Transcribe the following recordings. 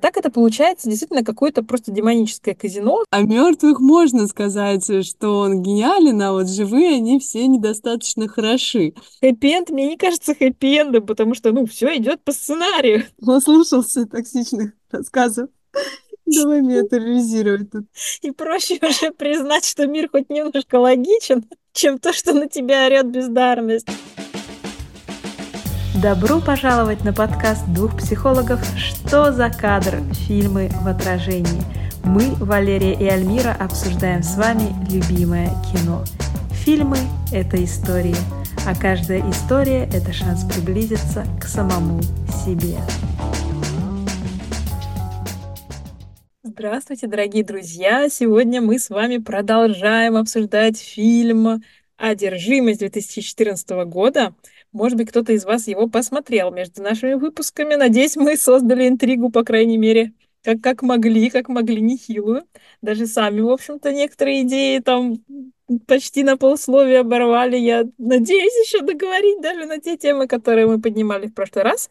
Так это получается действительно какое-то просто демоническое казино. А мертвых можно сказать, что он гениален, а вот живые они все недостаточно хороши. Хэппи-энд мне не кажется хэппи-эндом, потому что, ну, все идет по сценарию. Он слушался токсичных рассказов. Давай меня терроризировать тут. И проще уже признать, что мир хоть немножко логичен, чем то, что на тебя орет бездарность. Добро пожаловать на подкаст двух психологов «Что за кадр? Фильмы в отражении». Мы, Валерия и Альмира, обсуждаем с вами любимое кино. Фильмы – это истории, а каждая история – это шанс приблизиться к самому себе. Здравствуйте, дорогие друзья! Сегодня мы с вами продолжаем обсуждать фильм «Одержимость» 2014 года – может быть, кто-то из вас его посмотрел между нашими выпусками. Надеюсь, мы создали интригу, по крайней мере, как, как могли, как могли, нехилую. Даже сами, в общем-то, некоторые идеи там почти на полусловие оборвали. Я надеюсь еще договорить даже на те темы, которые мы поднимали в прошлый раз.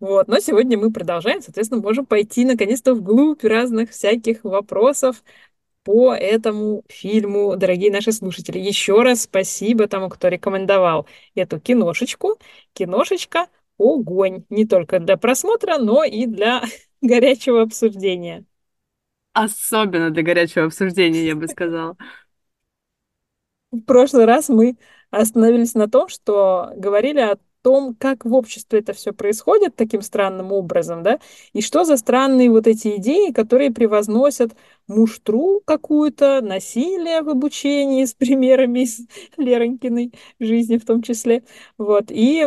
Вот, но сегодня мы продолжаем, соответственно, можем пойти наконец-то вглубь разных всяких вопросов, по этому фильму, дорогие наши слушатели. Еще раз спасибо тому, кто рекомендовал эту киношечку. Киношечка огонь. Не только для просмотра, но и для горячего обсуждения. Особенно для горячего обсуждения, я бы сказала. В прошлый раз мы остановились на том, что говорили о том, как в обществе это все происходит таким странным образом, да, и что за странные вот эти идеи, которые превозносят муштру какую-то, насилие в обучении с примерами из Леронькиной жизни в том числе, вот, и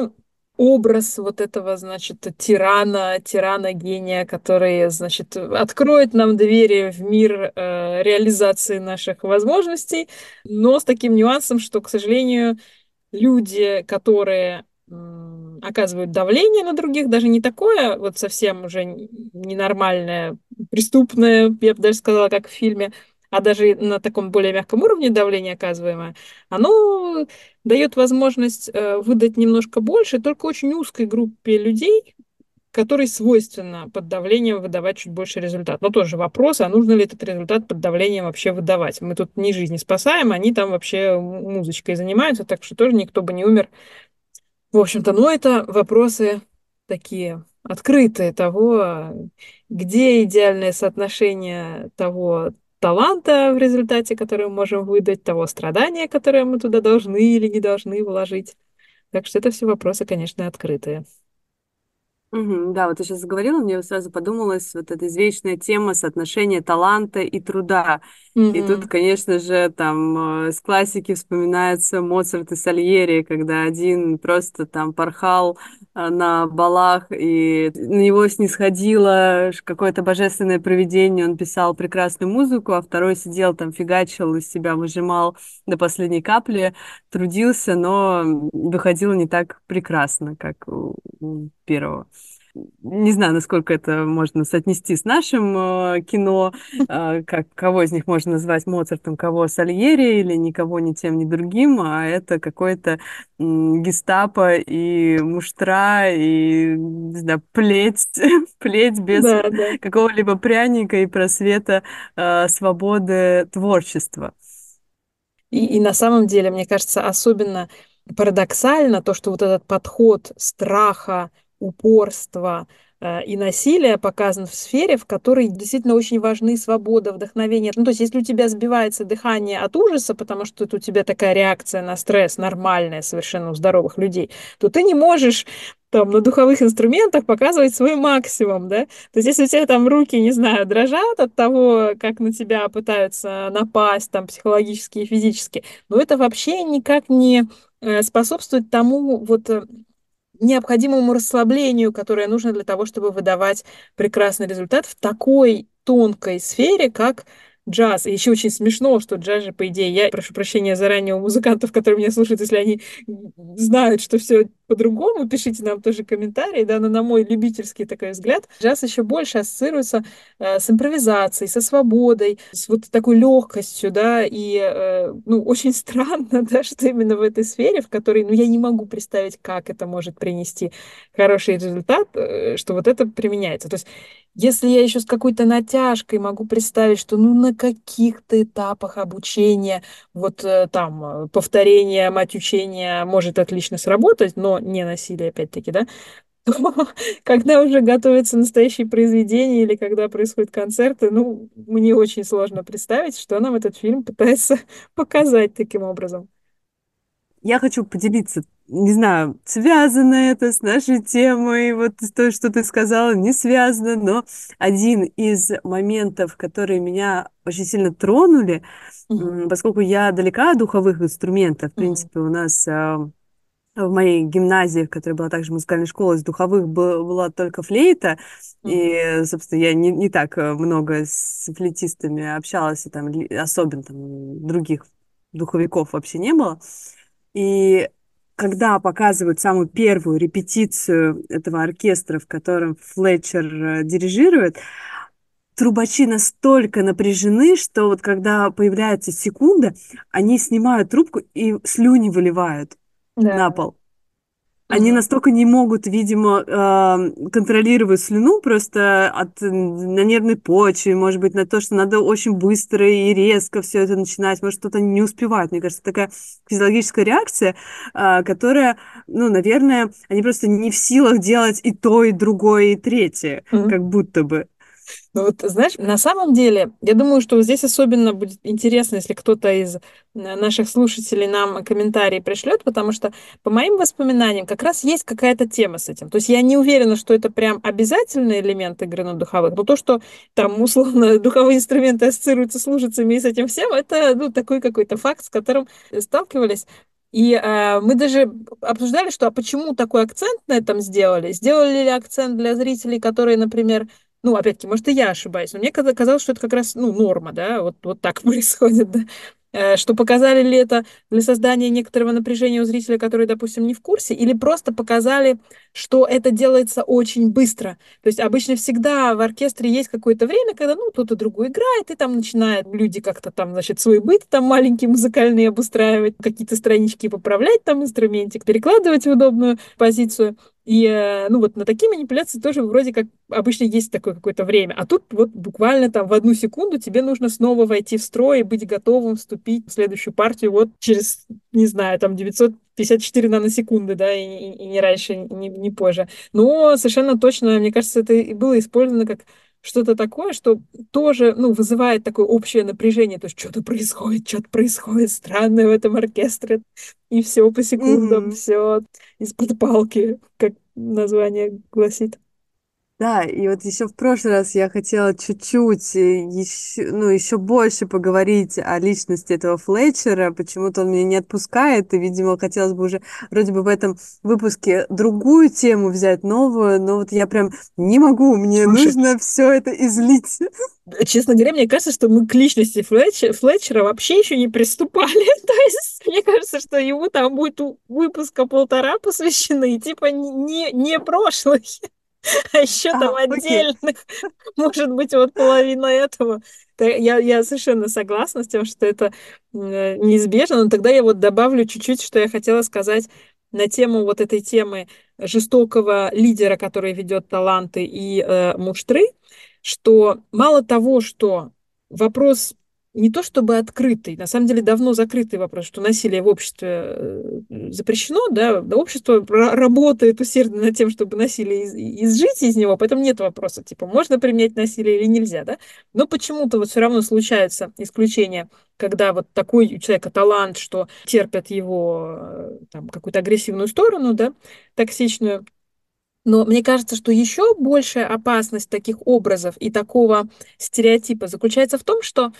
образ вот этого, значит, тирана, тирана-гения, который, значит, откроет нам двери в мир э, реализации наших возможностей, но с таким нюансом, что, к сожалению, люди, которые оказывают давление на других, даже не такое вот совсем уже ненормальное, преступное, я бы даже сказала, как в фильме, а даже на таком более мягком уровне давление оказываемое, оно дает возможность э, выдать немножко больше только очень узкой группе людей, которой свойственно под давлением выдавать чуть больше результат. Но тоже вопрос, а нужно ли этот результат под давлением вообще выдавать? Мы тут ни жизни спасаем, они там вообще музычкой занимаются, так что тоже никто бы не умер в общем-то, ну, это вопросы такие открытые того, где идеальное соотношение того таланта в результате, который мы можем выдать, того страдания, которое мы туда должны или не должны вложить. Так что это все вопросы, конечно, открытые. Угу, да, вот ты сейчас заговорила, мне сразу подумалась вот эта извечная тема соотношения таланта и труда. Угу. И тут, конечно же, там э, с классики вспоминаются Моцарт и Сальери, когда один просто там порхал э, на балах, и на него снисходило какое-то божественное провидение, он писал прекрасную музыку, а второй сидел там, фигачил из себя, выжимал до последней капли, трудился, но выходило не так прекрасно, как у первого. Не знаю, насколько это можно соотнести с нашим э, кино, э, как, кого из них можно назвать Моцартом, кого Сальери, или никого ни тем, ни другим, а это какой-то э, гестапо и муштра, и, не знаю, плеть, плеть без да, да. какого-либо пряника и просвета э, свободы творчества. И, и на самом деле, мне кажется, особенно парадоксально то, что вот этот подход страха, упорство э, и насилие показан в сфере, в которой действительно очень важны свобода, вдохновение. Ну, то есть, если у тебя сбивается дыхание от ужаса, потому что это у тебя такая реакция на стресс нормальная совершенно у здоровых людей, то ты не можешь там на духовых инструментах показывать свой максимум, да? То есть, если у тебя там руки, не знаю, дрожат от того, как на тебя пытаются напасть там психологически и физически, ну, это вообще никак не э, способствует тому вот э, необходимому расслаблению, которое нужно для того, чтобы выдавать прекрасный результат в такой тонкой сфере, как джаз. И еще очень смешно, что джаз же, по идее, я прошу прощения заранее у музыкантов, которые меня слушают, если они знают, что все по-другому, пишите нам тоже комментарии, да, но на мой любительский такой взгляд, джаз еще больше ассоциируется э, с импровизацией, со свободой, с вот такой легкостью, да, и, э, ну, очень странно, да, что именно в этой сфере, в которой, ну, я не могу представить, как это может принести хороший результат, э, что вот это применяется. То есть Если я еще с какой-то натяжкой могу представить, что ну на каких-то этапах обучения вот э, там э, повторение, мать учения может отлично сработать, но не насилие опять-таки, да, то когда уже готовятся настоящие произведения или когда происходят концерты, ну, мне очень сложно представить, что нам этот фильм пытается показать таким образом. Я хочу поделиться, не знаю, связано это с нашей темой, вот то, что ты сказала, не связано, но один из моментов, которые меня очень сильно тронули, mm-hmm. поскольку я далека от духовых инструментов, в принципе, mm-hmm. у нас а, в моей гимназии, в которой была также музыкальная школа, из духовых была только флейта, mm-hmm. и, собственно, я не, не так э, много с флейтистами общалась, и там особенно там других духовиков вообще не было. И когда показывают самую первую репетицию этого оркестра, в котором Флетчер э, дирижирует, трубачи настолько напряжены, что вот когда появляется секунда, они снимают трубку и слюни выливают да. на пол. Они настолько не могут, видимо, э, контролировать слюну просто от, на нервной почве, может быть, на то, что надо очень быстро и резко все это начинать, может, кто-то не успевает. Мне кажется, такая физиологическая реакция, э, которая, ну, наверное, они просто не в силах делать и то, и другое, и третье, mm-hmm. как будто бы. Ну вот, знаешь, на самом деле, я думаю, что здесь особенно будет интересно, если кто-то из э, наших слушателей нам комментарии пришлет, потому что по моим воспоминаниям как раз есть какая-то тема с этим. То есть я не уверена, что это прям обязательный элемент игры на духовых, но то, что там условно духовые инструменты ассоциируются с лужицами и с этим всем, это ну, такой какой-то факт, с которым сталкивались. И э, мы даже обсуждали, что а почему такой акцент на этом сделали? Сделали ли акцент для зрителей, которые, например, ну, опять-таки, может, и я ошибаюсь, но мне казалось, что это как раз, ну, норма, да, вот, вот так происходит, да. Э, что показали ли это для создания некоторого напряжения у зрителя, который, допустим, не в курсе, или просто показали, что это делается очень быстро. То есть обычно всегда в оркестре есть какое-то время, когда, ну, кто-то другой играет, и там начинают люди как-то там, значит, свой быт там маленький музыкальный обустраивать, какие-то странички поправлять там инструментик, перекладывать в удобную позицию. И, э, ну, вот на такие манипуляции тоже вроде как обычно есть такое какое-то время. А тут вот буквально там в одну секунду тебе нужно снова войти в строй и быть готовым вступить в следующую партию вот через, не знаю, там 954 наносекунды, да, и, и, не раньше, не, не позже. Но совершенно точно, мне кажется, это и было использовано как что-то такое, что тоже, ну, вызывает такое общее напряжение, то есть что-то происходит, что-то происходит странное в этом оркестре, и все по секундам, mm-hmm. все из-под палки, как название гласит. Да, и вот еще в прошлый раз я хотела чуть-чуть, еще, ну, еще больше поговорить о личности этого Флетчера. Почему-то он меня не отпускает, и, видимо, хотелось бы уже вроде бы в этом выпуске другую тему взять, новую, но вот я прям не могу, мне Слушай, нужно все это излить. Честно говоря, мне кажется, что мы к личности Флетчера, Флетчера вообще еще не приступали. То есть, мне кажется, что ему там будет выпуска полтора посвящены, типа не, не прошлый. А еще там отдельных, может быть, вот половина этого. Я, я совершенно согласна с тем, что это неизбежно, но тогда я вот добавлю чуть-чуть, что я хотела сказать на тему вот этой темы жестокого лидера, который ведет таланты и э, муштры, что мало того, что вопрос не то чтобы открытый, на самом деле давно закрытый вопрос, что насилие в обществе э, запрещено, да, общество работает усердно над тем, чтобы насилие из, изжить из него, поэтому нет вопроса, типа, можно применять насилие или нельзя, да, но почему-то вот все равно случаются исключения, когда вот такой у человека талант, что терпят его э, какую-то агрессивную сторону, да, токсичную, но мне кажется, что еще большая опасность таких образов и такого стереотипа заключается в том, что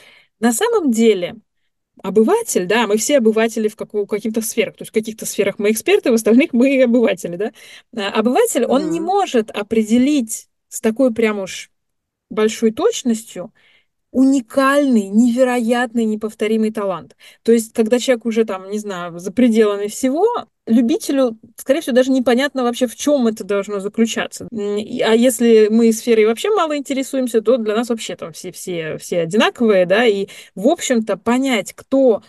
на самом деле обыватель, да, мы все обыватели в, как, в каких-то сферах, то есть в каких-то сферах мы эксперты, в остальных мы обыватели, да. А обыватель, он mm-hmm. не может определить с такой прям уж большой точностью, уникальный, невероятный, неповторимый талант. То есть, когда человек уже там, не знаю, за пределами всего, любителю, скорее всего, даже непонятно вообще, в чем это должно заключаться. А если мы сферой вообще мало интересуемся, то для нас вообще там все, все, все одинаковые, да, и, в общем-то, понять, кто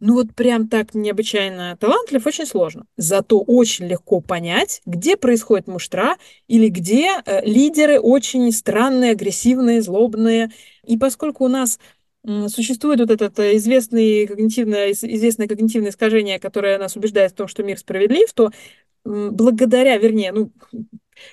ну вот прям так необычайно талантлив, очень сложно. Зато очень легко понять, где происходит муштра или где э, лидеры очень странные, агрессивные, злобные. И поскольку у нас существует вот это э, известное когнитивное, известное когнитивное искажение, которое нас убеждает в том, что мир справедлив, то благодаря, вернее, ну,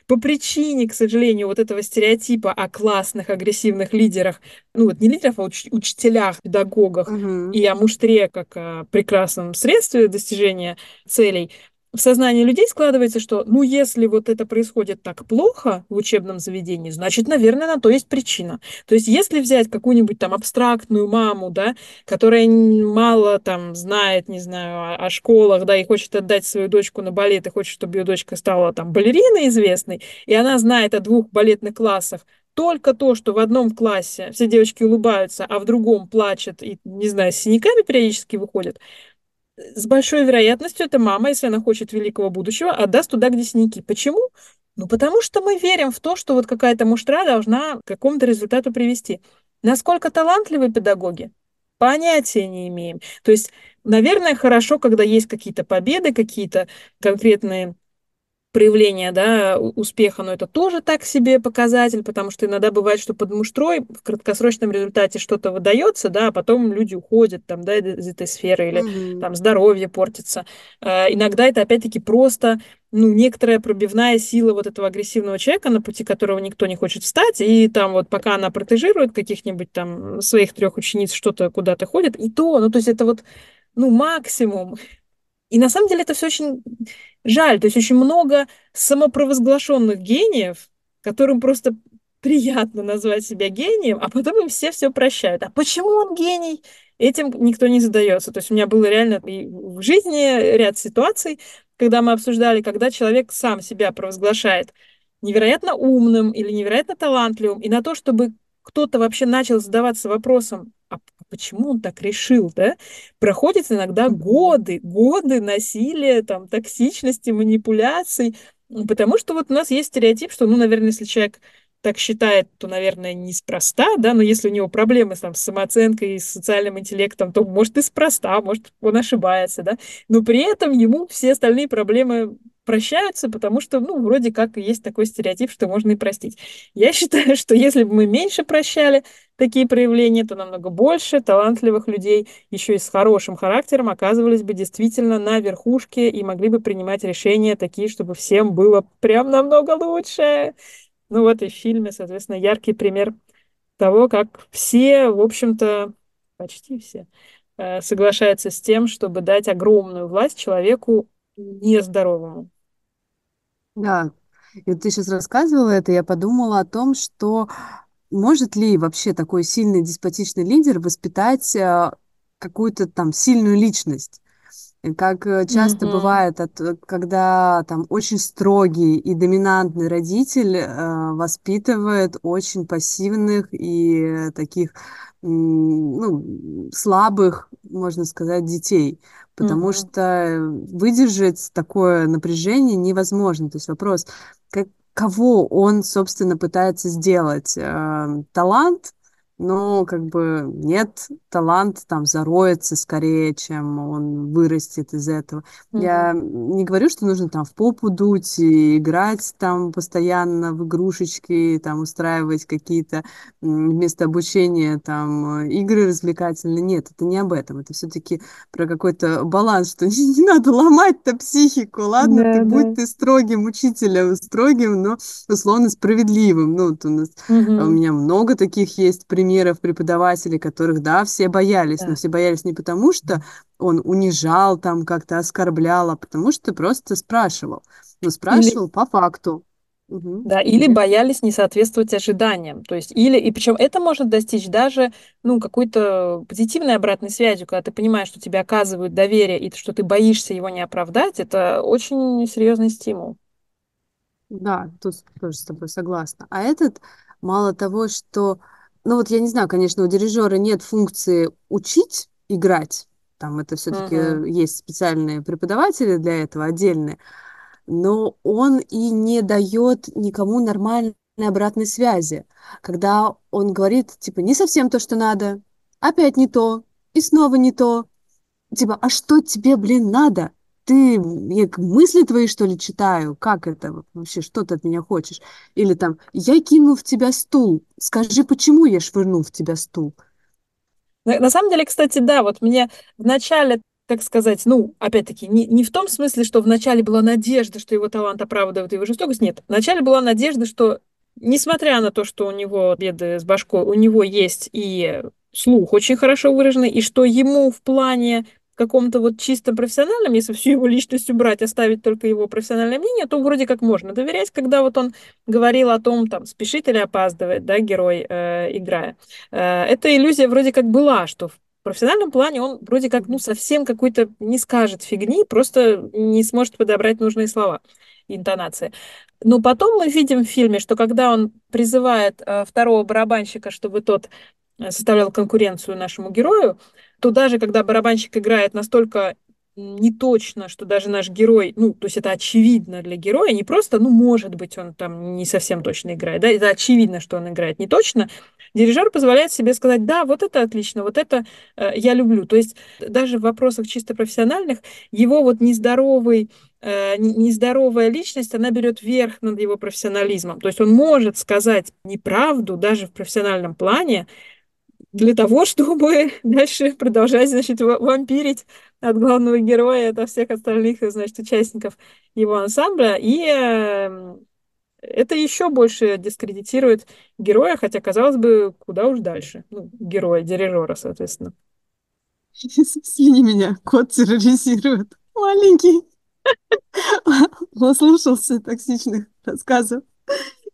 по причине, к сожалению, вот этого стереотипа о классных, агрессивных лидерах, ну вот не лидерах, а уч- учителях, педагогах Угу. и о муштре как о прекрасном средстве достижения целей, в сознании людей складывается, что, ну, если вот это происходит так плохо в учебном заведении, значит, наверное, на то есть причина. То есть, если взять какую-нибудь там абстрактную маму, да, которая мало там знает, не знаю, о, о школах, да, и хочет отдать свою дочку на балет, и хочет, чтобы ее дочка стала там балериной известной, и она знает о двух балетных классах, только то, что в одном классе все девочки улыбаются, а в другом плачут и, не знаю, с синяками периодически выходят, с большой вероятностью эта мама, если она хочет великого будущего, отдаст туда, где синяки. Почему? Ну, потому что мы верим в то, что вот какая-то муштра должна к какому-то результату привести. Насколько талантливы педагоги? Понятия не имеем. То есть, наверное, хорошо, когда есть какие-то победы, какие-то конкретные проявление да, успеха, но это тоже так себе показатель, потому что иногда бывает, что под муштрой в краткосрочном результате что-то выдается, да, а потом люди уходят там, да, из этой сферы, или Угу. там здоровье портится. Э, иногда это опять-таки просто ну, некоторая пробивная сила вот этого агрессивного человека, на пути которого никто не хочет встать, и там вот пока она протежирует каких-нибудь там своих трех учениц, что-то куда-то ходит, и то, ну, то есть это вот, ну, максимум. И на самом деле это все очень жаль. То есть очень много самопровозглашенных гениев, которым просто приятно назвать себя гением, а потом им все все прощают. А почему он гений? Этим никто не задается. То есть у меня было реально в жизни ряд ситуаций, когда мы обсуждали, когда человек сам себя провозглашает невероятно умным или невероятно талантливым, и на то, чтобы кто-то вообще начал задаваться вопросом, а почему он так решил, да? Проходят иногда годы, годы насилия, там, токсичности, манипуляций, потому что вот у нас есть стереотип, что, ну, наверное, если человек так считает, то, наверное, неспроста, да, но если у него проблемы там, с самооценкой и с социальным интеллектом, то, может, и спроста, может, он ошибается, да, но при этом ему все остальные проблемы прощаются, потому что, ну, вроде как есть такой стереотип, что можно и простить. Я считаю, что если бы мы меньше прощали такие проявления, то намного больше талантливых людей, еще и с хорошим характером, оказывались бы действительно на верхушке и могли бы принимать решения такие, чтобы всем было прям намного лучше. Ну вот и в фильме, соответственно, яркий пример того, как все, в общем-то, почти все, э, соглашаются с тем, чтобы дать огромную власть человеку нездоровому. Да, и вот ты сейчас рассказывала это, я подумала о том, что может ли вообще такой сильный деспотичный лидер воспитать э, какую-то там сильную личность? Как э, часто Мгм. бывает, от, э, когда там очень строгий и доминантный родитель э, воспитывает очень пассивных и таких ну, слабых, можно сказать, детей, потому Мгм. что выдержать такое напряжение невозможно. То есть вопрос, как, кого он, собственно, пытается сделать? Э, талант? Но как бы нет, талант там зароется скорее, чем он вырастет из этого. Мгм. Я не говорю, что нужно там в попу дуть и играть там постоянно в игрушечки, там устраивать какие-то вместо обучения там э, игры развлекательные. Нет, это не об этом. Это все-таки про какой-то баланс, что не, не надо ломать-то психику. Ладно, ты Да, будь да. ты строгим учителем, строгим, но условно справедливым. Ну, вот у нас а У меня много таких есть примеров преподавателей, которых, да, все боялись, но Да. все боялись не потому, что он унижал там, как-то оскорблял, а потому что просто спрашивал. Но Или, спрашивал по факту. Мгм. да, или Или боялись не соответствовать ожиданиям. То есть, или, и причем это можно достичь даже, ну, какой-то позитивной обратной связью, когда ты понимаешь, что тебе оказывают доверие, и что ты боишься его не оправдать, это очень серьезный стимул. Да, тут тоже с тобой согласна. А этот, мало того, что, ну вот я не знаю, конечно, у дирижера нет функции учить играть, там это все-таки Мгм. есть специальные преподаватели для этого отдельные, но он и не дает никому нормальной обратной связи, когда он говорит, типа, не совсем то, что надо, опять не то, и снова не то. типа, а что тебе, блин, надо? Ты, я мысли твои, что ли, читаю? Как это вообще? Что ты от меня хочешь? Или там, я кинул в тебя стул. Скажи, почему я швырнул в тебя стул? На, на самом деле, кстати, да, вот мне в начале, как сказать, ну, опять-таки, не, не в том смысле, что в начале была надежда, что его талант оправдывает его жестокость, нет. В начале была надежда, что, несмотря на то, что у него беды с башкой, у него есть и слух очень хорошо выраженный, и что ему в плане каком-то вот чисто профессиональном, если всю его личность убрать, оставить только его профессиональное мнение, то вроде как можно доверять, когда вот он говорил о том, там, спешит или опаздывает, да, герой, э, играя. Э, эта иллюзия вроде как была, что в профессиональном плане он вроде как, ну, совсем какой-то не скажет фигни, просто не сможет подобрать нужные слова, интонации. Но потом мы видим в фильме, что когда он призывает э, второго барабанщика, чтобы тот э, составлял конкуренцию нашему герою, то даже когда барабанщик играет настолько не точно, что даже наш герой, ну, то есть это очевидно для героя, не просто, ну, может быть, он там не совсем точно играет, да, это очевидно, что он играет не точно, дирижер позволяет себе сказать, да, вот это отлично, вот это э, я люблю. То есть даже в вопросах чисто профессиональных его вот нездоровый э, нездоровая личность, она берет верх над его профессионализмом. То есть он может сказать неправду даже в профессиональном плане, для того, чтобы дальше продолжать, значит, вампирить от главного героя, от всех остальных, значит, участников его ансамбля. И э, это еще больше дискредитирует героя, хотя, казалось бы, куда уж дальше. Ну, героя, дирижера, соответственно. Извини меня, кот терроризирует. Маленький. Наслушался токсичных рассказов.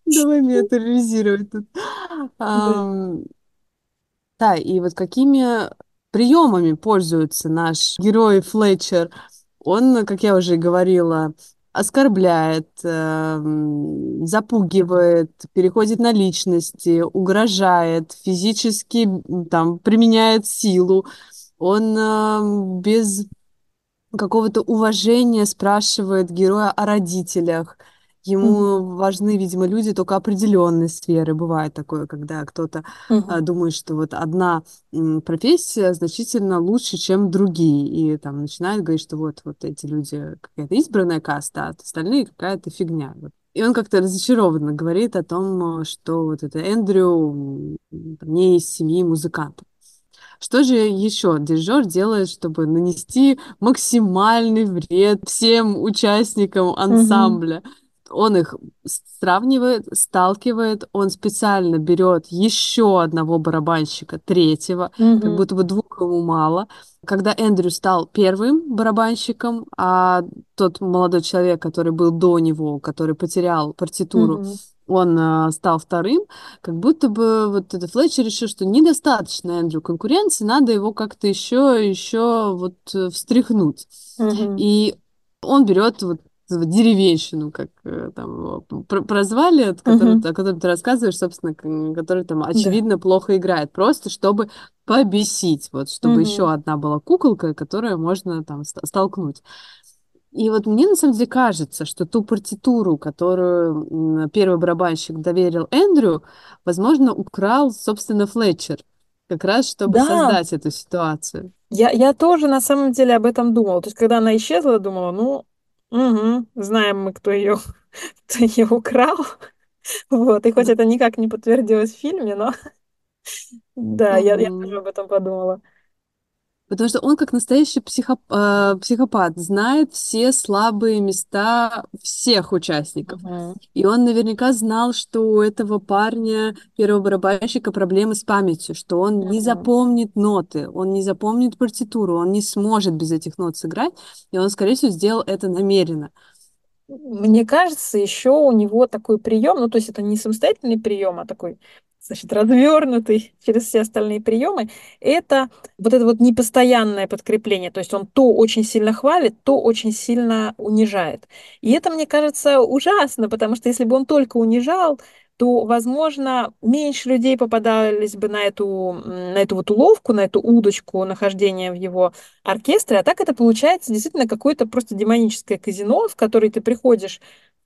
Давай меня терроризировать тут. Да. И вот какими приемами пользуется наш герой Флетчер? Он, как я уже говорила, оскорбляет, эм, запугивает, переходит на личности, угрожает, физически там применяет силу. Он эм, без какого-то уважения спрашивает героя о родителях. Ему mm-hmm. важны, видимо, люди только определенной сферы. Бывает такое, когда кто-то mm-hmm. думает, что вот одна профессия значительно лучше, чем другие, и там начинает говорить, что вот вот эти люди какая-то избранная каста, а остальные какая-то фигня. Вот. И он как-то разочарованно говорит о том, что вот это Эндрю не из семьи музыкантов. Что же еще дирижер делает, чтобы нанести максимальный вред всем участникам ансамбля? Mm-hmm он их сравнивает, сталкивает, он специально берет еще одного барабанщика, третьего, mm-hmm. как будто бы двух ему мало. Когда Эндрю стал первым барабанщиком, а тот молодой человек, который был до него, который потерял партитуру, mm-hmm. он а, стал вторым, как будто бы вот этот Флетчер решил, что недостаточно Эндрю конкуренции, надо его как-то еще, еще вот э, встряхнуть. Mm-hmm. И он берет вот деревенщину, как э, там прозвали, от которого, uh-huh. о котором ты рассказываешь, собственно, который там очевидно да. плохо играет, просто чтобы побесить, вот, чтобы uh-huh. еще одна была куколка, которую можно там столкнуть. И вот мне на самом деле кажется, что ту партитуру, которую первый барабанщик доверил Эндрю, возможно, украл, собственно, Флетчер, как раз чтобы да. создать эту ситуацию. Я, я тоже на самом деле об этом думала. То есть, когда она исчезла, думала, ну, Угу. Знаем мы, кто ее, кто ее украл. Вот, и хоть это никак не подтвердилось в фильме, но да, я, я тоже об этом подумала. Потому что он, как настоящий психоп... э, психопат, знает все слабые места всех участников. Uh-huh. И он наверняка знал, что у этого парня, первого барабанщика, проблемы с памятью, что он uh-huh. не запомнит ноты, он не запомнит партитуру, он не сможет без этих нот сыграть, и он, скорее всего, сделал это намеренно. Мне кажется, еще у него такой прием, ну то есть это не самостоятельный прием, а такой значит, развернутый через все остальные приемы, это вот это вот непостоянное подкрепление. То есть он то очень сильно хвалит, то очень сильно унижает. И это, мне кажется, ужасно, потому что если бы он только унижал, то, возможно, меньше людей попадались бы на эту, на эту вот уловку, на эту удочку нахождения в его оркестре. А так это получается действительно какое-то просто демоническое казино, в которое ты приходишь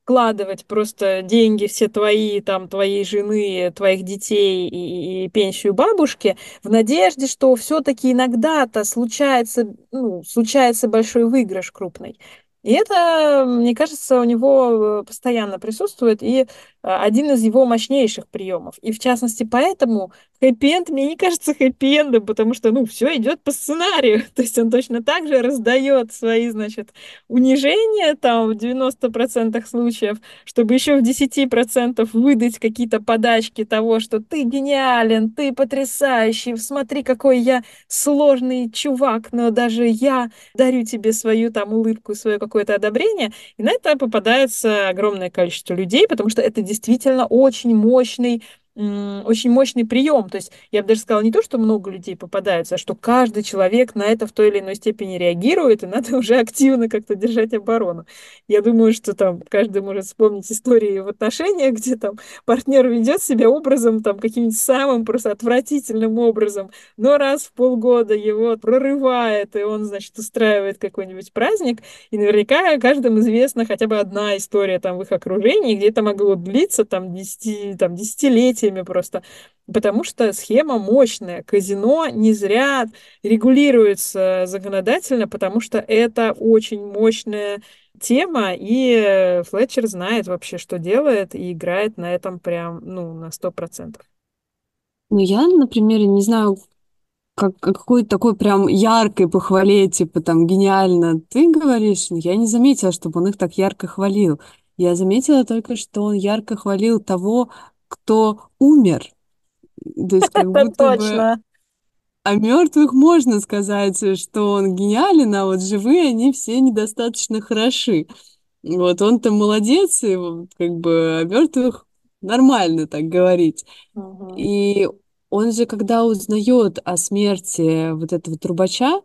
вкладывать просто деньги все твои, там, твоей жены, твоих детей и, и пенсию бабушки в надежде, что все-таки иногда-то случается, ну, случается большой выигрыш крупный. И это, мне кажется, у него э, постоянно присутствует, и э, один из его мощнейших приемов. И в частности, поэтому хэппи-энд мне не кажется хэппи-эндом, потому что, ну, все идет по сценарию. То есть он точно так же раздает свои, значит, унижения там в 90% случаев, чтобы еще в 10% выдать какие-то подачки того, что ты гениален, ты потрясающий, смотри, какой я сложный чувак, но даже я дарю тебе свою там улыбку, свое какое-то одобрение, и на это попадается огромное количество людей, потому что это действительно очень мощный очень мощный прием. То есть я бы даже сказала не то, что много людей попадаются, а что каждый человек на это в той или иной степени реагирует, и надо уже активно как-то держать оборону. Я думаю, что там каждый может вспомнить истории в отношениях, где там партнер ведет себя образом, там каким-нибудь самым просто отвратительным образом, но раз в полгода его прорывает, и он, значит, устраивает какой-нибудь праздник, и наверняка каждому известна хотя бы одна история там в их окружении, где это могло длиться там, 10, там десятилетия, событиями просто, потому что схема мощная. Казино не зря регулируется законодательно, потому что это очень мощная тема, и Флетчер знает вообще, что делает, и играет на этом прям, ну, на сто процентов. Ну, я, например, не знаю, как, какой такой прям яркой похвале, типа там гениально ты говоришь, я не заметила, чтобы он их так ярко хвалил. Я заметила только, что он ярко хвалил того, кто умер. То есть как будто бы о мертвых можно сказать, что он гениален, а вот живые они все недостаточно хороши. Вот он-то молодец, и как бы о мертвых нормально так говорить. Мгм. И он же, когда узнает о смерти вот этого трубача,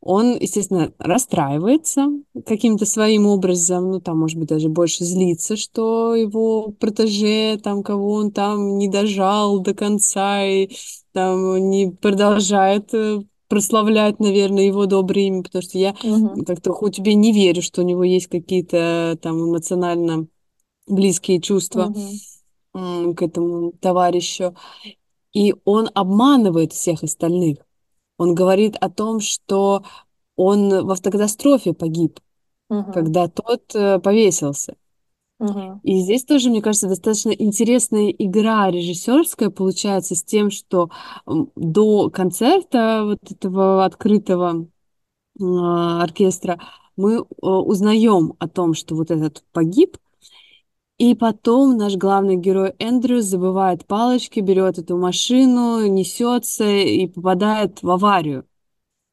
он, естественно, расстраивается каким-то своим образом, ну, там, может быть, даже больше злится, что его протеже, там, кого он там не дожал до конца и там не продолжает э, прославлять, наверное, его доброе имя, потому что я Мгм. как-то хоть тебе не верю, что у него есть какие-то там эмоционально близкие чувства м, к этому товарищу. И он обманывает всех остальных. Он говорит о том, что он в автокатастрофе погиб, Мгм. когда тот э, повесился. Мгм. И здесь тоже, мне кажется, достаточно интересная игра режиссерская получается с тем, что до концерта вот этого открытого э, оркестра мы э, узнаем о том, что вот этот погиб, и потом наш главный герой Эндрю забывает палочки, берет эту машину, несется и попадает в аварию.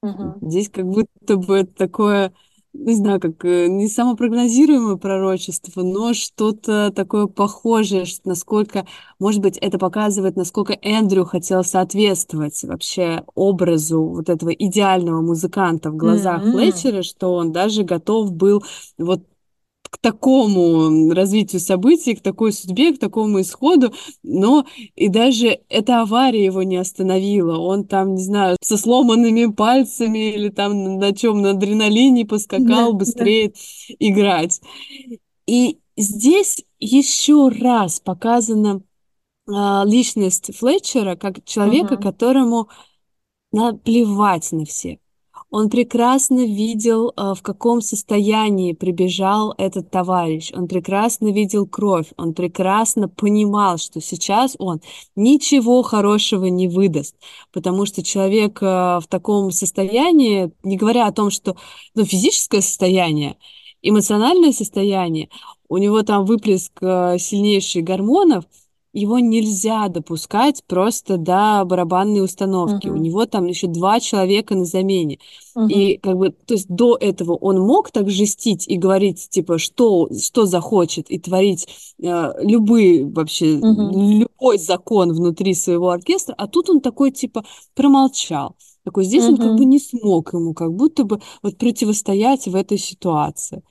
Мгм. Здесь как будто бы такое, не знаю, как э, не самопрогнозируемое пророчество, но что-то такое похожее, что насколько, может быть, это показывает, насколько Эндрю хотел соответствовать вообще образу вот этого идеального музыканта в глазах М. Флетчера, что он даже готов был вот к такому развитию событий, к такой судьбе, к такому исходу, но и даже эта авария его не остановила. Он там, не знаю, со сломанными пальцами или там на чем, на адреналине Да, поскакал да. быстрее играть. И здесь еще раз показана а, личность Флетчера как человека, Мгм. которому наплевать на всех. Он прекрасно видел, а, в каком состоянии прибежал этот товарищ. Он прекрасно видел кровь. Он прекрасно понимал, что сейчас он ничего хорошего не выдаст, потому что человек а, в таком состоянии, не говоря о том, что ну, физическое состояние, эмоциональное состояние, у него там выплеск а, сильнейших гормонов, его нельзя допускать просто до барабанной установки. У Мгм. него там еще два человека на замене. Мгм. И как бы, то есть до этого он мог так жестить и говорить, типа, что, что захочет, и творить э, любые вообще, Мгм. любой закон внутри своего оркестра, а тут он такой, типа, промолчал. Такой, здесь он как бы не смог ему как будто бы вот противостоять в этой ситуации.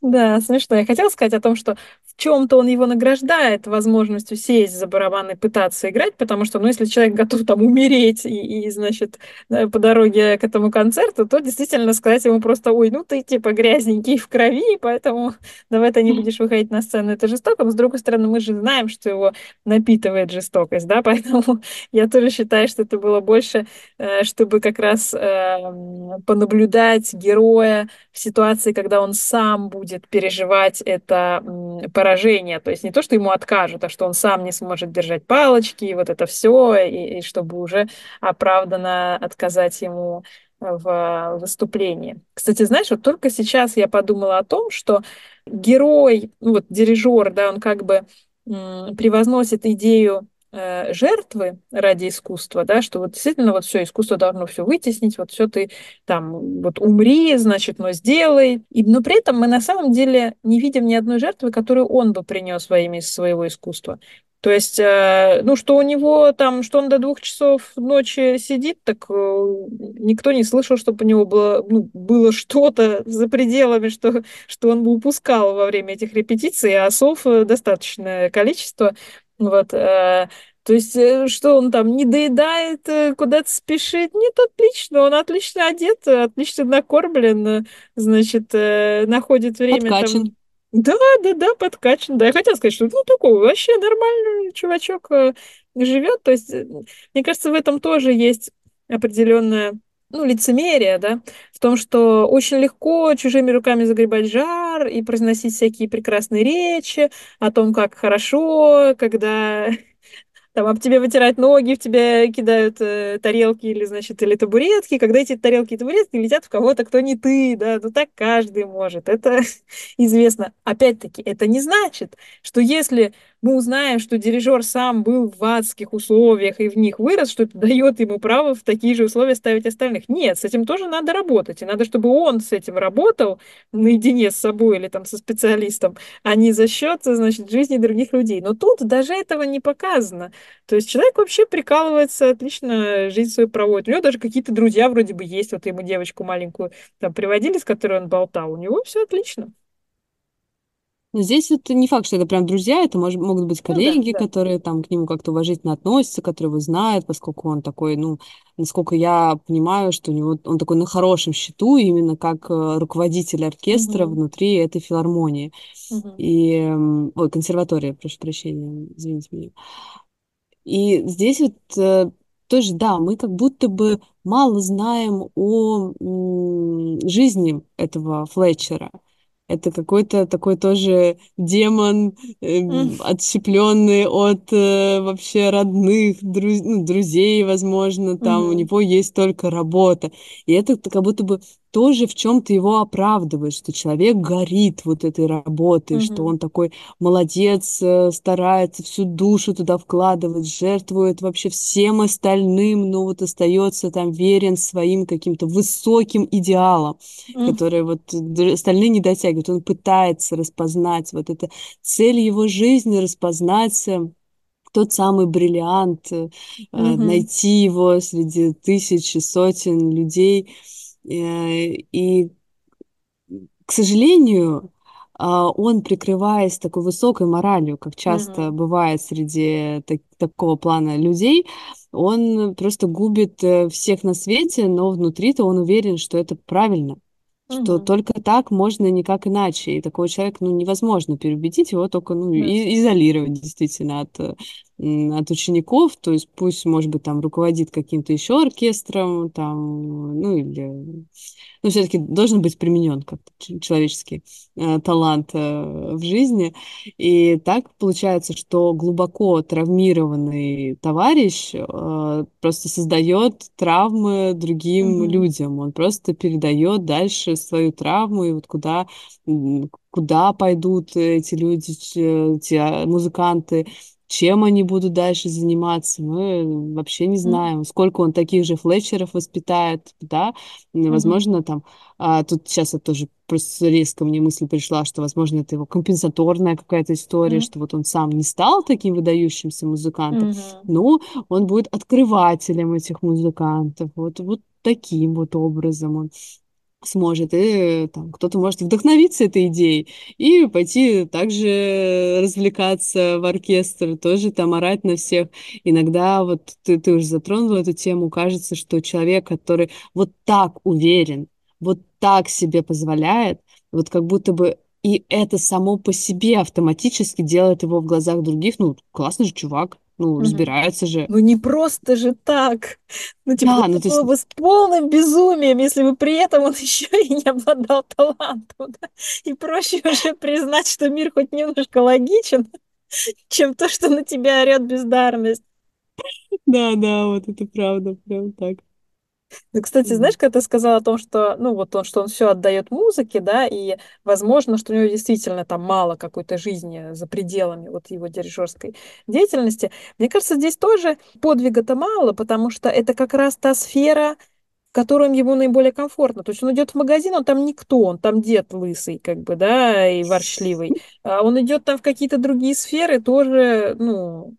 Да, смешно. Я хотела сказать о том, что чем-то он его награждает возможностью сесть за барабан и пытаться играть, потому что, ну, если человек готов там умереть и, и значит, по дороге к этому концерту, то действительно сказать ему просто, ой, ну ты типа грязненький в крови, поэтому давай ты не будешь выходить на сцену, это жестоко. Но, с другой стороны, мы же знаем, что его напитывает жестокость, да, поэтому я тоже считаю, что это было больше, э, чтобы как раз эм, понаблюдать героя в ситуации, когда он сам будет переживать это поражение. То есть не то, что ему откажут, а что он сам не сможет держать палочки, и вот это все, и, и чтобы уже оправданно отказать ему в выступлении. Кстати, знаешь, вот только сейчас я подумала о том, что герой, ну вот дирижер, да, он как бы превозносит идею э, жертвы ради искусства, да, что вот действительно вот все искусство должно все вытеснить, вот все ты там вот умри, значит, но сделай. И, но при этом мы на самом деле не видим ни одной жертвы, которую он бы принес во имя своего искусства. То есть, э, ну, что у него там, что он до двух часов ночи сидит, так э, никто не слышал, чтобы у него было, ну, было что-то за пределами, что, что он бы упускал во время этих репетиций, а сов э, достаточное количество. Вот, то есть, что он там не доедает, куда-то спешит? Нет, отлично, он отлично одет, отлично накормлен, значит, находит время Подкачан. там да, да, да, подкачан. Да, я хотела сказать, что ну такой вообще нормальный чувачок э, живет. То есть, э, мне кажется, в этом тоже есть определенное ну, лицемерие, да, в том, что очень легко чужими руками загребать жар и произносить всякие прекрасные речи о том, как хорошо, когда там об тебе вытирать ноги, в тебя кидают э, тарелки или, значит, или табуретки, когда эти тарелки и табуретки летят в кого-то, кто не ты, да, ну так каждый может, это известно. Опять-таки, это не значит, что если мы узнаем, что дирижер сам был в адских условиях и в них вырос, что это дает ему право в такие же условия ставить остальных. Нет, с этим тоже надо работать. И надо, чтобы он с этим работал наедине с собой или там со специалистом, а не за счет, значит, жизни других людей. Но тут даже этого не показано. То есть человек вообще прикалывается, отлично жизнь свою проводит. У него даже какие-то друзья вроде бы есть. Вот ему девочку маленькую там приводили, с которой он болтал. У него все отлично. Но здесь это не факт, что это прям друзья, это может, могут быть коллеги, ну, да, да. которые там к нему как-то уважительно относятся, которые его знают, поскольку он такой, ну, насколько я понимаю, что у него он такой на хорошем счету именно как э, руководитель оркестра угу. внутри этой филармонии. Угу. И, ой, консерватория, прошу прощения, извините меня. И здесь вот э, тоже, да, мы как будто бы мало знаем о жизни этого Флетчера это какой-то такой тоже демон, э, отщепленный от э, вообще родных, друз ну, друзей, возможно, там mm-hmm. у него есть только работа. И это как будто бы тоже в чем-то его оправдывает, что человек горит вот этой работой, mm-hmm. что он такой молодец, э, старается всю душу туда вкладывать, жертвует вообще всем остальным, но вот остается там верен своим каким-то высоким идеалам, mm-hmm. которые вот остальные не дотягивают он пытается распознать вот это цель его жизни, распознать э, тот самый бриллиант, mm-hmm. найти его среди тысяч и сотен людей. И, к сожалению, а, он, прикрываясь такой высокой моралью, как часто mm-hmm. бывает среди так, такого плана людей, он просто губит всех на свете, но внутри-то он уверен, что это правильно что угу. только так можно, никак иначе. И такого человека, ну, невозможно переубедить, его только, ну, и, изолировать действительно от, от учеников, то есть пусть, может быть, там руководит каким-то еще оркестром, там, ну, или но все-таки должен быть применен как человеческий э, талант э, в жизни. И так получается, что глубоко травмированный товарищ э, просто создает травмы другим mm-hmm. людям. Он просто передает дальше свою травму, и вот куда куда пойдут эти люди, а, музыканты, чем они будут дальше заниматься, мы вообще не знаем. Mm-hmm. Сколько он таких же флетчеров воспитает, да, возможно, mm-hmm. там, а, тут сейчас это тоже просто резко мне мысль пришла, что, возможно, это его компенсаторная какая-то история, mm-hmm. что вот он сам не стал таким выдающимся музыкантом, mm-hmm. но он будет открывателем этих музыкантов, вот, вот таким вот образом он сможет, и там кто-то может вдохновиться этой идеей и пойти также развлекаться в оркестр, тоже там орать на всех. Иногда вот ты, ты уже затронула эту тему, кажется, что человек, который вот так уверен, вот так себе позволяет, вот как будто бы и это само по себе автоматически делает его в глазах других, ну, классный же чувак, ну, Мгм. разбирается же. Ну не просто же так. Ну, типа, Да, ну, то есть было бы с полным безумием, если бы при этом он еще и не обладал талантом, да? И проще уже признать, что мир хоть немножко логичен, чем то, что на тебя орет бездарность. Да, да, вот это правда, прям так. Ну, кстати, знаешь, когда ты сказала о том, что, ну, вот он, что он все отдает музыке, да, и, возможно, что у него действительно там мало какой-то жизни за пределами вот его дирижерской деятельности, мне кажется, здесь тоже подвига-то мало, потому что это как раз та сфера, в котором ему наиболее комфортно. То есть он идет в магазин, он там никто, он там дед лысый, как бы, да, и ворчливый. А он идет там в какие-то другие сферы, тоже, ну,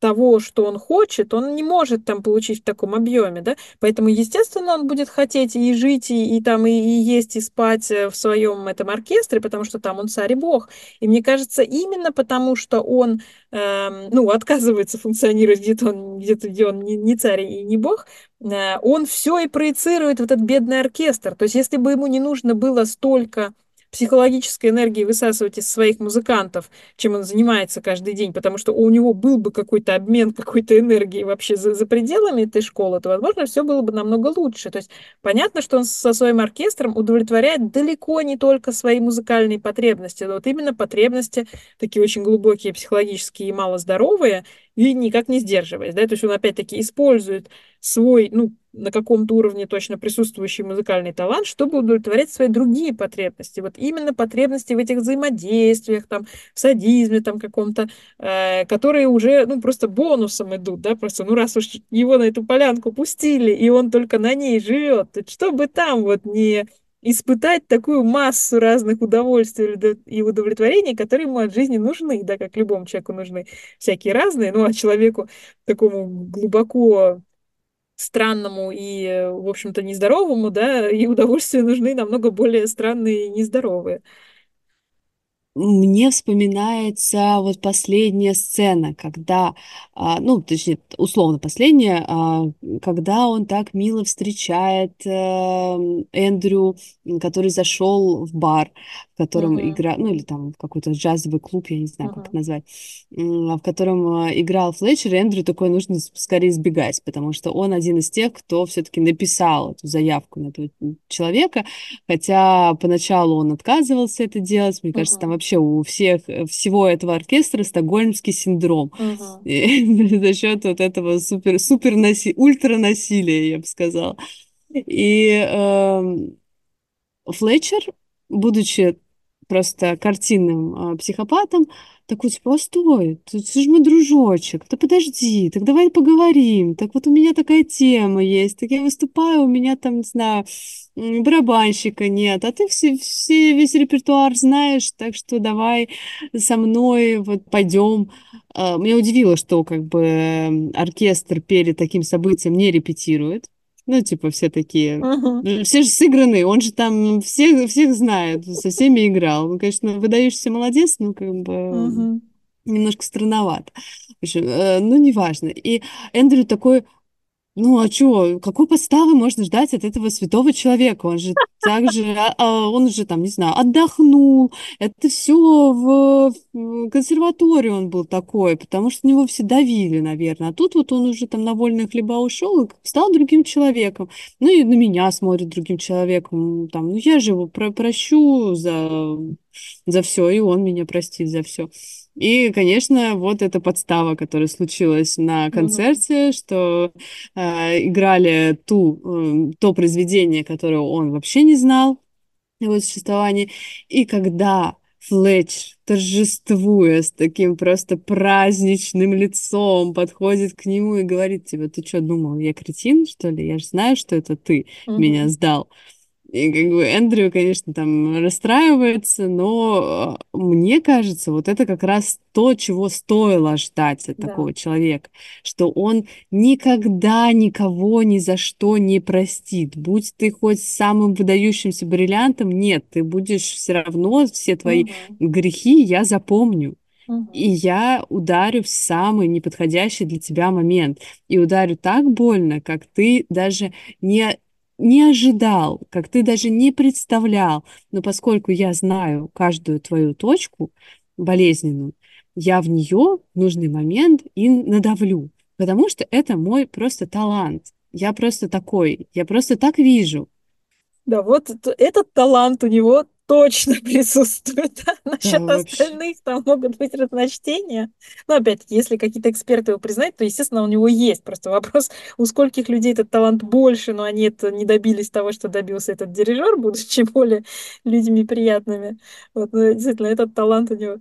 того, что он хочет, он не может там получить в таком объеме, да, поэтому, естественно, он будет хотеть и жить, и, и там, и, и есть, и спать э, в своем этом оркестре, потому что там он царь и бог. И мне кажется, именно потому, что он, эм, ну, отказывается функционировать где-то, он, где-то где он не, не царь и не бог, э, он все и проецирует в этот бедный оркестр. То есть, если бы ему не нужно было столько психологической энергии высасывать из своих музыкантов, чем он занимается каждый день, потому что у него был бы какой-то обмен какой-то энергии вообще за, за пределами этой школы, то, возможно, все было бы намного лучше. То есть понятно, что он со своим оркестром удовлетворяет далеко не только свои музыкальные потребности, но вот именно потребности такие очень глубокие, психологические и малоздоровые, и никак не сдерживаясь. Да? То есть он опять-таки использует свой, ну, на каком-то уровне точно присутствующий музыкальный талант, чтобы удовлетворять свои другие потребности. Вот именно потребности в этих взаимодействиях, там, в садизме там каком-то, э, которые уже, ну, просто бонусом идут, да, просто, ну, раз уж его на эту полянку пустили, и он только на ней живет, то чтобы там вот не испытать такую массу разных удовольствий и удовлетворений, которые ему от жизни нужны, да, как любому человеку нужны всякие разные, ну, а человеку такому глубоко странному и, в общем-то, нездоровому, да, и удовольствия нужны намного более странные и нездоровые. Мне вспоминается вот последняя сцена, когда, а, ну, точнее, условно последняя, а, когда он так мило встречает э, Эндрю, который зашел в бар, в котором Мгм. игра, ну, или там в какой-то джазовый клуб, я не знаю, как это Мгм. назвать, м, в котором э, играл Флетчер, и Эндрю такой нужно с- скорее избегать, потому что он один из тех, кто все-таки написал эту заявку на этого человека, Хотя поначалу он отказывался это делать. Мне кажется, там Мгм. Вообще у всех, э, всего этого оркестра стокгольмский синдром. И за счет вот этого супер, супер наси, ультранасилия, я бы сказала. И эм, Флетчер, будучи просто картинным э, психопатом, такой, типа, постой, ты, ты же мой дружочек, да подожди, так давай поговорим, так вот у меня такая тема есть, так я выступаю, у меня там, не знаю, барабанщика нет, а ты все, все, весь репертуар знаешь, так что давай со мной вот пойдем. А, Меня удивило, что как бы м, оркестр перед таким событием не репетирует, ну, типа, все такие ну, Все же сыграны, он же там всех, всех знает, со всеми играл. Ну, конечно, выдающийся молодец, но как бы Мгм. немножко странновато. В общем, э, ну, неважно. И Эндрю такой, ну, а чё, какой подставы можно ждать от этого святого человека? Он же также, а, а, он же там, не знаю, отдохнул. Это все в, консерватории он был такой, потому что него все давили, наверное. А тут вот он уже там на вольные хлеба ушел и стал другим человеком. Ну и на меня смотрит другим человеком. Там, ну я же его про прощу за, за все, и он меня простит за все. И, конечно, вот эта подстава, которая случилась на Мгм. концерте, что э, играли ту, э, то произведение, которое он вообще не знал его существовании. И когда Флетч, торжествуя с таким просто праздничным лицом, подходит к нему и говорит тебе, ты что думал, я кретин, что ли? Я же знаю, что это ты меня Мгм. сдал. И как бы Эндрю, конечно, там расстраивается, но э, мне кажется, вот это как раз то, чего стоило ждать от Да. такого человека, что он никогда никого ни за что не простит. Будь ты хоть самым выдающимся бриллиантом, нет, ты будешь все равно, все твои Мгм. грехи я запомню. И я ударю в самый неподходящий для тебя момент. И ударю так больно, как ты даже не, не ожидал, как ты даже не представлял. Но поскольку я знаю каждую твою точку болезненную, я в нее в нужный момент и надавлю. Потому что это мой просто талант. Я просто такой. Я просто так вижу. Да, вот этот талант у него точно присутствует. А насчет вообще. остальных там могут быть разночтения. Но опять-таки, если какие-то эксперты его признают, то, естественно, у него есть. Просто вопрос, у скольких людей этот талант больше, но они это не добились того, что добился этот дирижер, будучи более людьми приятными. Вот, но действительно, этот талант у него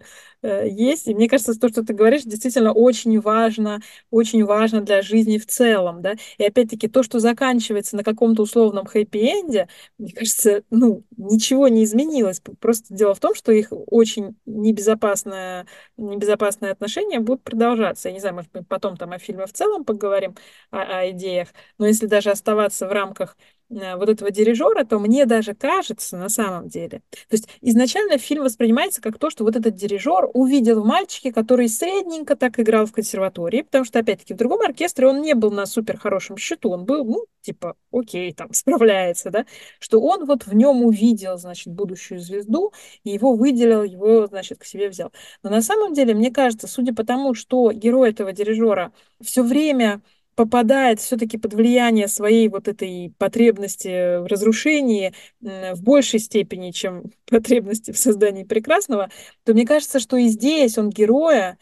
есть. И мне кажется, то, что ты говоришь, действительно очень важно, очень важно для жизни в целом, да. И опять-таки, то, что заканчивается на каком-то условном хэппи-энде, мне кажется, ну, ничего не изменилось. Просто дело в том, что их очень небезопасное, небезопасные отношения будут продолжаться. Я не знаю, может, мы потом там о фильме в целом поговорим, о, о идеях, но если даже оставаться в рамках э, вот этого дирижера, то мне даже кажется на самом деле. То есть изначально фильм воспринимается как то, что вот этот дирижер увидел в мальчике, который средненько так играл в консерватории, потому что, опять-таки, в другом оркестре он не был на супер хорошем счету, он был, ну, типа, окей, там, справляется, да, что он вот в нем увидел, значит, будущую звезду, и его выделил, его, значит, к себе взял. Но на самом деле, мне кажется, судя по тому, что герой этого дирижера все время попадает все-таки под влияние своей вот этой потребности в разрушении в большей степени, чем потребности в создании прекрасного, то мне кажется, что и здесь он героя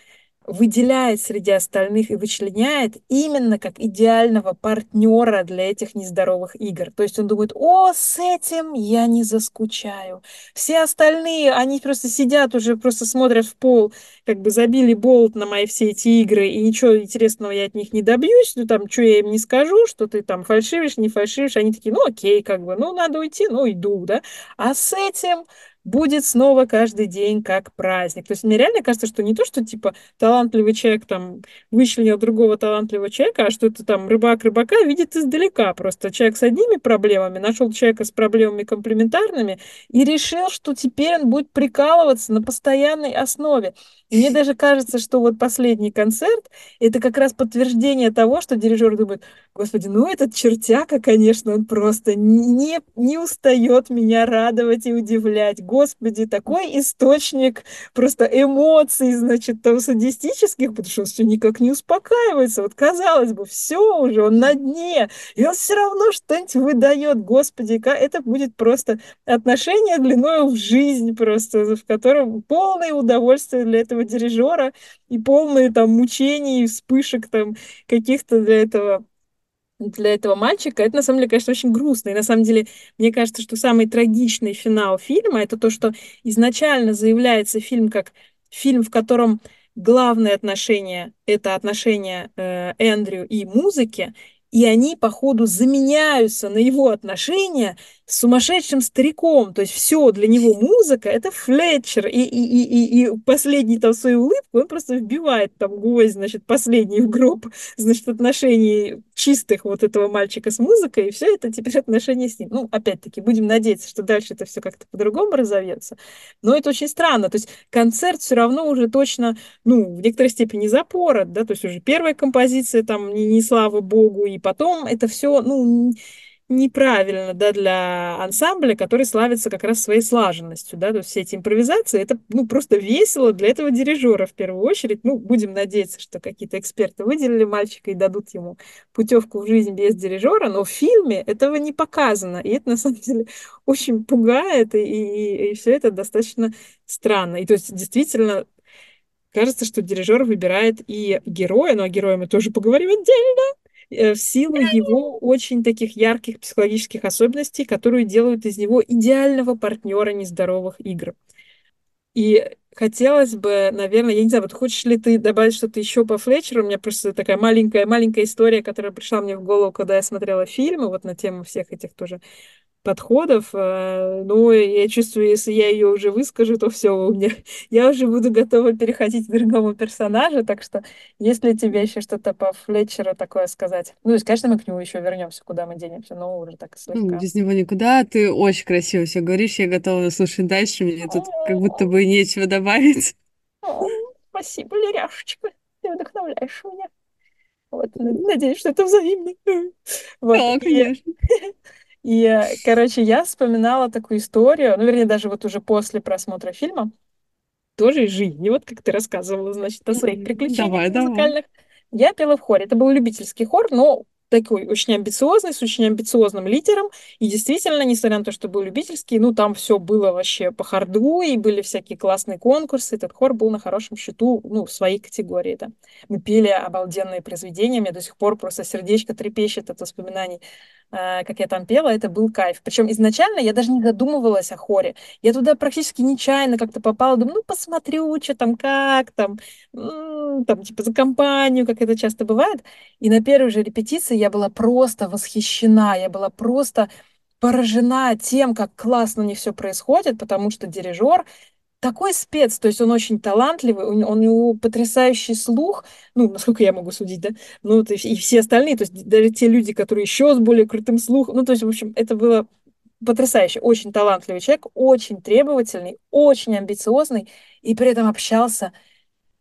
выделяет среди остальных и вычленяет именно как идеального партнера для этих нездоровых игр. То есть он думает, о, с этим я не заскучаю. Все остальные, они просто сидят уже, просто смотрят в пол, как бы забили болт на мои все эти игры, и ничего интересного я от них не добьюсь, ну там, что я им не скажу, что ты там фальшивишь, не фальшивишь, они такие, ну окей, как бы, ну надо уйти, ну иду, да. А с этим будет снова каждый день как праздник. То есть мне реально кажется, что не то, что типа талантливый человек там вычленил другого талантливого человека, а что это там рыбак рыбака видит издалека. Просто человек с одними проблемами нашел человека с проблемами комплементарными и решил, что теперь он будет прикалываться на постоянной основе. И мне даже кажется, что вот последний концерт — это как раз подтверждение того, что дирижер думает, господи, ну этот чертяка, конечно, он просто не, не устает меня радовать и удивлять. Господи, такой источник просто эмоций, значит, там садистических, потому что он все никак не успокаивается. Вот казалось бы, все уже, он на дне, и он все равно что-нибудь выдает. Господи, это будет просто отношение длиною в жизнь просто, в котором полное удовольствие для этого дирижера и полные там мучений, вспышек там каких-то для этого для этого мальчика, это на самом деле, конечно, очень грустно. И на самом деле, мне кажется, что самый трагичный финал фильма это то, что изначально заявляется фильм как фильм, в котором главное отношение это отношение э, Эндрю и музыки, и они, по ходу, заменяются на его отношения с сумасшедшим стариком. То есть все для него музыка — это Флетчер. И, и, и, и, и последний там свою улыбку он просто вбивает там гвоздь, значит, последний в гроб, значит, отношений чистых вот этого мальчика с музыкой, и все это теперь отношения с ним. Ну, опять-таки, будем надеяться, что дальше это все как-то по-другому разовьется. Но это очень странно. То есть концерт все равно уже точно, ну, в некоторой степени запорот, да, то есть уже первая композиция там не, не слава богу, и потом это все, ну, неправильно, да, для ансамбля, который славится как раз своей слаженностью, да, то есть все эти импровизации, это, ну, просто весело для этого дирижера в первую очередь, ну, будем надеяться, что какие-то эксперты выделили мальчика и дадут ему путевку в жизнь без дирижера, но в фильме этого не показано, и это, на самом деле, очень пугает, и, и, и все это достаточно странно, и то есть, действительно, кажется, что дирижер выбирает и героя, но о герое мы тоже поговорим отдельно, в силу его очень таких ярких психологических особенностей, которые делают из него идеального партнера нездоровых игр. И хотелось бы, наверное, я не знаю, вот хочешь ли ты добавить что-то еще по Флетчеру? У меня просто такая маленькая-маленькая история, которая пришла мне в голову, когда я смотрела фильмы, вот на тему всех этих тоже подходов. Но я чувствую, если я ее уже выскажу, то все у меня. Я уже буду готова переходить к другому персонажу. Так что, если тебе еще что-то по Флетчеру такое сказать? Ну, есть, конечно, мы к нему еще вернемся, куда мы денемся, но уже так Ну, слегка. без него никуда. Ты очень красиво все говоришь. Я готова слушать дальше. Мне тут как будто бы нечего добавить. Спасибо, Леряшечка. Ты вдохновляешь меня. Вот, надеюсь, что это взаимно. Вот, Да, и, конечно. И, короче, я вспоминала такую историю, ну, вернее, даже вот уже после просмотра фильма, тоже из жизни, вот как ты рассказывала, значит, о своих приключениях Давай, давай. музыкальных. Я пела в хоре. Это был любительский хор, но такой очень амбициозный, с очень амбициозным лидером. И действительно, несмотря на то, что был любительский, ну, там все было вообще по харду, и были всякие классные конкурсы. Этот хор был на хорошем счету, ну, в своей категории, да. Мы пели обалденные произведения, мне до сих пор просто сердечко трепещет от воспоминаний как я там пела, это был кайф. Причем изначально я даже не задумывалась о хоре. Я туда практически нечаянно как-то попала, думаю, ну, посмотрю, что там, как там, там, типа, за компанию, как это часто бывает. И на первой же репетиции я была просто восхищена, я была просто поражена тем, как классно у них все происходит, потому что дирижер такой спец, то есть он очень талантливый, у, он, у него потрясающий слух, ну, насколько я могу судить, да, ну, то есть и все остальные, то есть даже те люди, которые еще с более крутым слухом, ну, то есть, в общем, это было потрясающе, очень талантливый человек, очень требовательный, очень амбициозный, и при этом общался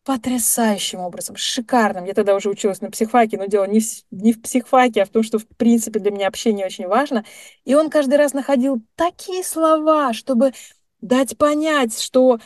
потрясающим образом, шикарным. Я тогда уже училась на психфаке, но дело не в, не в психфаке, а в том, что, в принципе, для меня общение очень важно. И он каждый раз находил такие слова, чтобы дать понять, что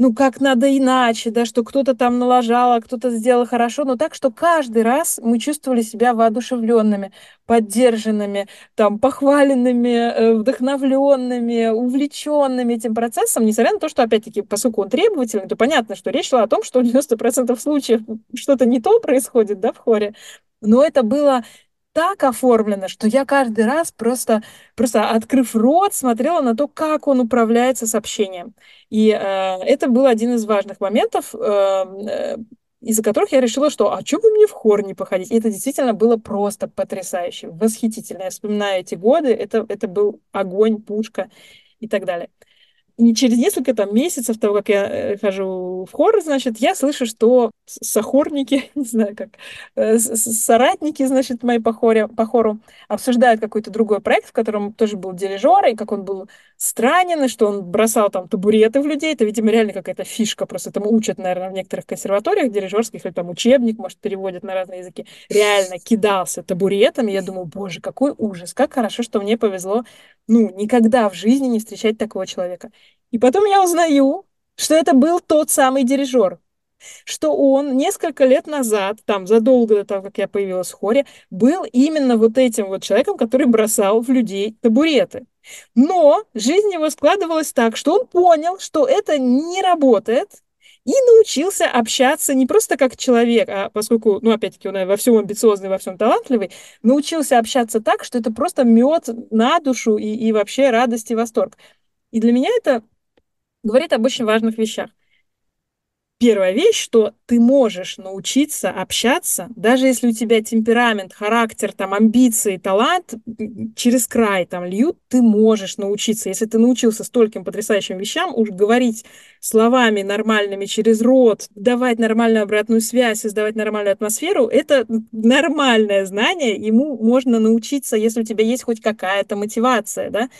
ну, как надо иначе, да, что кто-то там налажал, а кто-то сделал хорошо, но так, что каждый раз мы чувствовали себя воодушевленными, поддержанными, там, похваленными, э, вдохновленными, увлеченными этим процессом, несмотря на то, что, опять-таки, поскольку он требовательный, то понятно, что речь шла о том, что в 90% случаев что-то не то происходит, да, в хоре, но это было так оформлено, что я каждый раз просто, просто открыв рот, смотрела на то, как он управляется сообщением. И э, это был один из важных моментов, э, э, из-за которых я решила, что а что бы мне в хор не походить? И это действительно было просто потрясающе, восхитительно. Я вспоминаю эти годы, это, это был огонь, пушка и так далее не через несколько там месяцев того, как я э, хожу в хор, значит, я слышу, что сохорники, не знаю как, э, соратники, значит, мои по, хоре, по хору обсуждают какой-то другой проект, в котором тоже был дирижер, и как он был странен, и что он бросал там табуреты в людей. Это, видимо, реально какая-то фишка, просто этому учат, наверное, в некоторых консерваториях дирижерских, или там учебник, может, переводят на разные языки. Реально кидался табуретами. Я думаю, боже, какой ужас, как хорошо, что мне повезло, ну, никогда в жизни не встречать такого человека. И потом я узнаю, что это был тот самый дирижер, что он несколько лет назад, там, задолго до того, как я появилась в хоре, был именно вот этим вот человеком, который бросал в людей табуреты. Но жизнь его складывалась так, что он понял, что это не работает, и научился общаться не просто как человек, а поскольку, ну, опять-таки, он во всем амбициозный, во всем талантливый, научился общаться так, что это просто мед на душу и, и вообще радость и восторг. И для меня это говорит об очень важных вещах. Первая вещь, что ты можешь научиться общаться, даже если у тебя темперамент, характер, там, амбиции, талант через край там льют, ты можешь научиться. Если ты научился стольким потрясающим вещам, уж говорить словами нормальными через рот, давать нормальную обратную связь, создавать нормальную атмосферу, это нормальное знание, ему можно научиться, если у тебя есть хоть какая-то мотивация, да,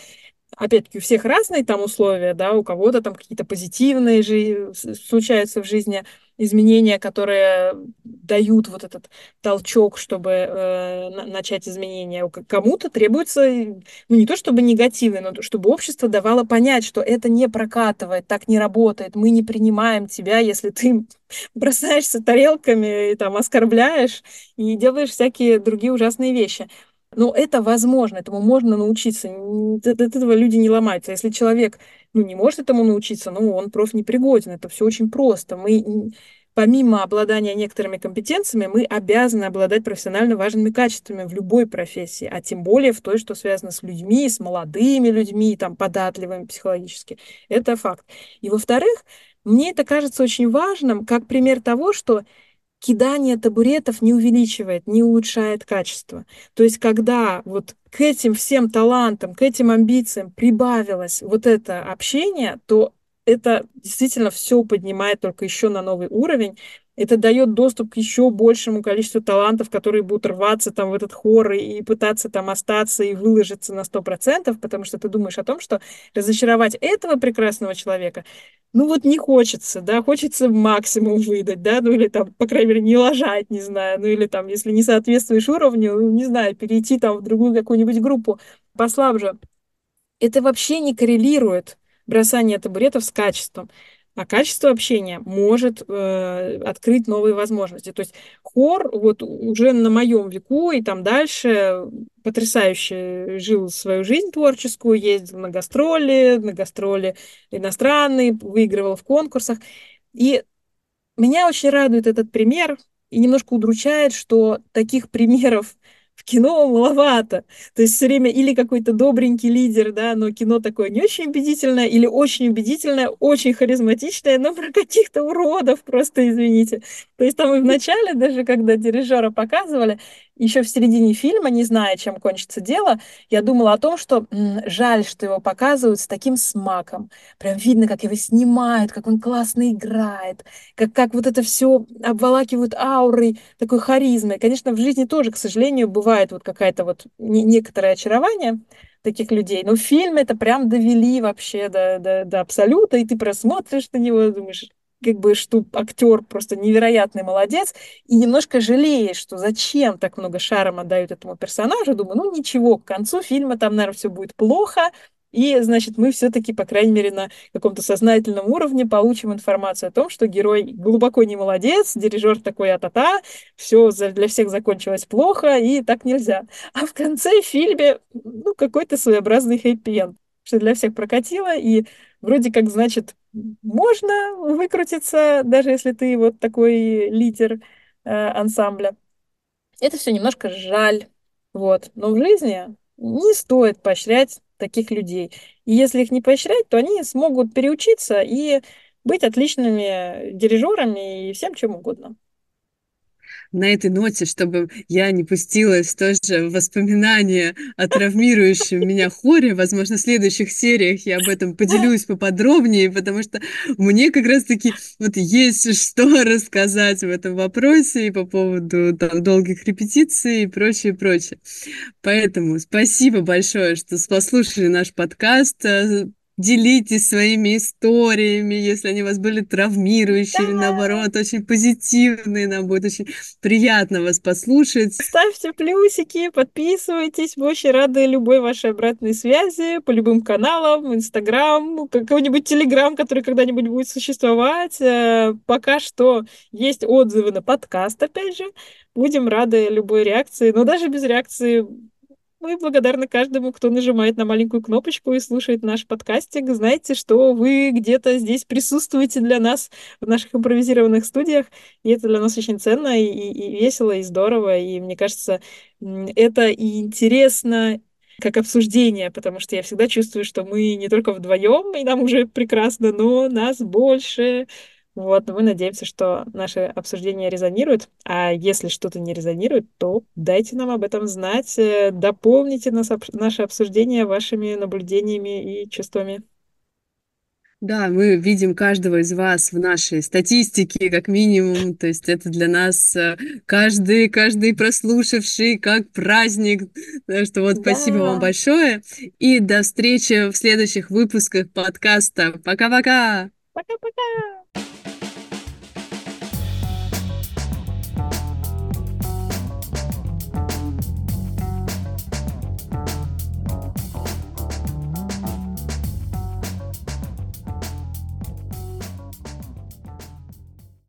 опять-таки, у всех разные там условия, да, у кого-то там какие-то позитивные же случаются в жизни изменения, которые дают вот этот толчок, чтобы э, начать изменения. Кому-то требуется, ну, не то чтобы негативный, но чтобы общество давало понять, что это не прокатывает, так не работает, мы не принимаем тебя, если ты бросаешься тарелками и там оскорбляешь и делаешь всякие другие ужасные вещи. Но это возможно, этому можно научиться. От этого люди не ломаются. Если человек ну, не может этому научиться, ну, он профнепригоден. Это все очень просто. Мы, помимо обладания некоторыми компетенциями, мы обязаны обладать профессионально важными качествами в любой профессии, а тем более в той, что связано с людьми, с молодыми людьми, там, податливыми психологически. Это факт. И, во-вторых, мне это кажется очень важным, как пример того, что кидание табуретов не увеличивает, не улучшает качество. То есть, когда вот к этим всем талантам, к этим амбициям прибавилось вот это общение, то это действительно все поднимает только еще на новый уровень. Это дает доступ к еще большему количеству талантов, которые будут рваться там в этот хор и пытаться там остаться и выложиться на 100%, потому что ты думаешь о том, что разочаровать этого прекрасного человека, ну вот не хочется, да, хочется максимум выдать, да, ну или там, по крайней мере, не лажать, не знаю, ну или там, если не соответствуешь уровню, ну, не знаю, перейти там в другую какую-нибудь группу послабже. Это вообще не коррелирует бросание табуретов с качеством. А качество общения может э, открыть новые возможности. То есть хор вот уже на моем веку и там дальше потрясающе жил свою жизнь творческую, ездил на гастроли, на гастроли иностранные, выигрывал в конкурсах. И меня очень радует этот пример и немножко удручает, что таких примеров в кино маловато. То есть все время или какой-то добренький лидер, да, но кино такое не очень убедительное, или очень убедительное, очень харизматичное, но про каких-то уродов, просто извините. То есть там и в начале, даже когда дирижера показывали, еще в середине фильма, не зная, чем кончится дело, я думала о том, что м, жаль, что его показывают с таким смаком. Прям видно, как его снимают, как он классно играет, как, как вот это все обволакивают аурой, такой харизмой. Конечно, в жизни тоже, к сожалению, бывает вот какая-то вот не, некоторое очарование таких людей. Но в фильме это прям довели вообще до, до, до абсолюта, и ты просмотришь на него, думаешь, как бы, что актер просто невероятный молодец, и немножко жалеешь, что зачем так много шаром отдают этому персонажу. Думаю, ну ничего, к концу фильма там, наверное, все будет плохо, и, значит, мы все-таки, по крайней мере, на каком-то сознательном уровне получим информацию о том, что герой глубоко не молодец, дирижер такой а-та-та, все для всех закончилось плохо, и так нельзя. А в конце фильме, ну, какой-то своеобразный хэппи-энд, что для всех прокатило, и вроде как, значит, можно выкрутиться, даже если ты вот такой лидер э, ансамбля. Это все немножко жаль. Вот. Но в жизни не стоит поощрять таких людей. И если их не поощрять, то они смогут переучиться и быть отличными дирижерами и всем чем угодно на этой ноте, чтобы я не пустилась тоже в воспоминания о травмирующем меня хоре. Возможно, в следующих сериях я об этом поделюсь поподробнее, потому что мне как раз-таки вот есть что рассказать в этом вопросе и по поводу там, долгих репетиций и прочее, прочее. Поэтому спасибо большое, что послушали наш подкаст делитесь своими историями, если они у вас были травмирующие да. или наоборот очень позитивные, нам будет очень приятно вас послушать. Ставьте плюсики, подписывайтесь, мы очень рады любой вашей обратной связи по любым каналам, Инстаграм, какой-нибудь Телеграм, который когда-нибудь будет существовать. Э, пока что есть отзывы на подкаст, опять же. Будем рады любой реакции, но даже без реакции мы благодарны каждому, кто нажимает на маленькую кнопочку и слушает наш подкастик. Знаете, что вы где-то здесь присутствуете для нас в наших импровизированных студиях, и это для нас очень ценно и, и весело, и здорово, и мне кажется, это и интересно, как обсуждение, потому что я всегда чувствую, что мы не только вдвоем, и нам уже прекрасно, но нас больше, вот, мы надеемся, что наши обсуждения резонируют, а если что-то не резонирует, то дайте нам об этом знать, э, дополните нас, наше обсуждение вашими наблюдениями и чувствами. Да, мы видим каждого из вас в нашей статистике, как минимум. То есть это для нас э, каждый, каждый прослушавший как праздник. Так что вот да. спасибо вам большое. И до встречи в следующих выпусках подкаста. Пока-пока! Пока-пока!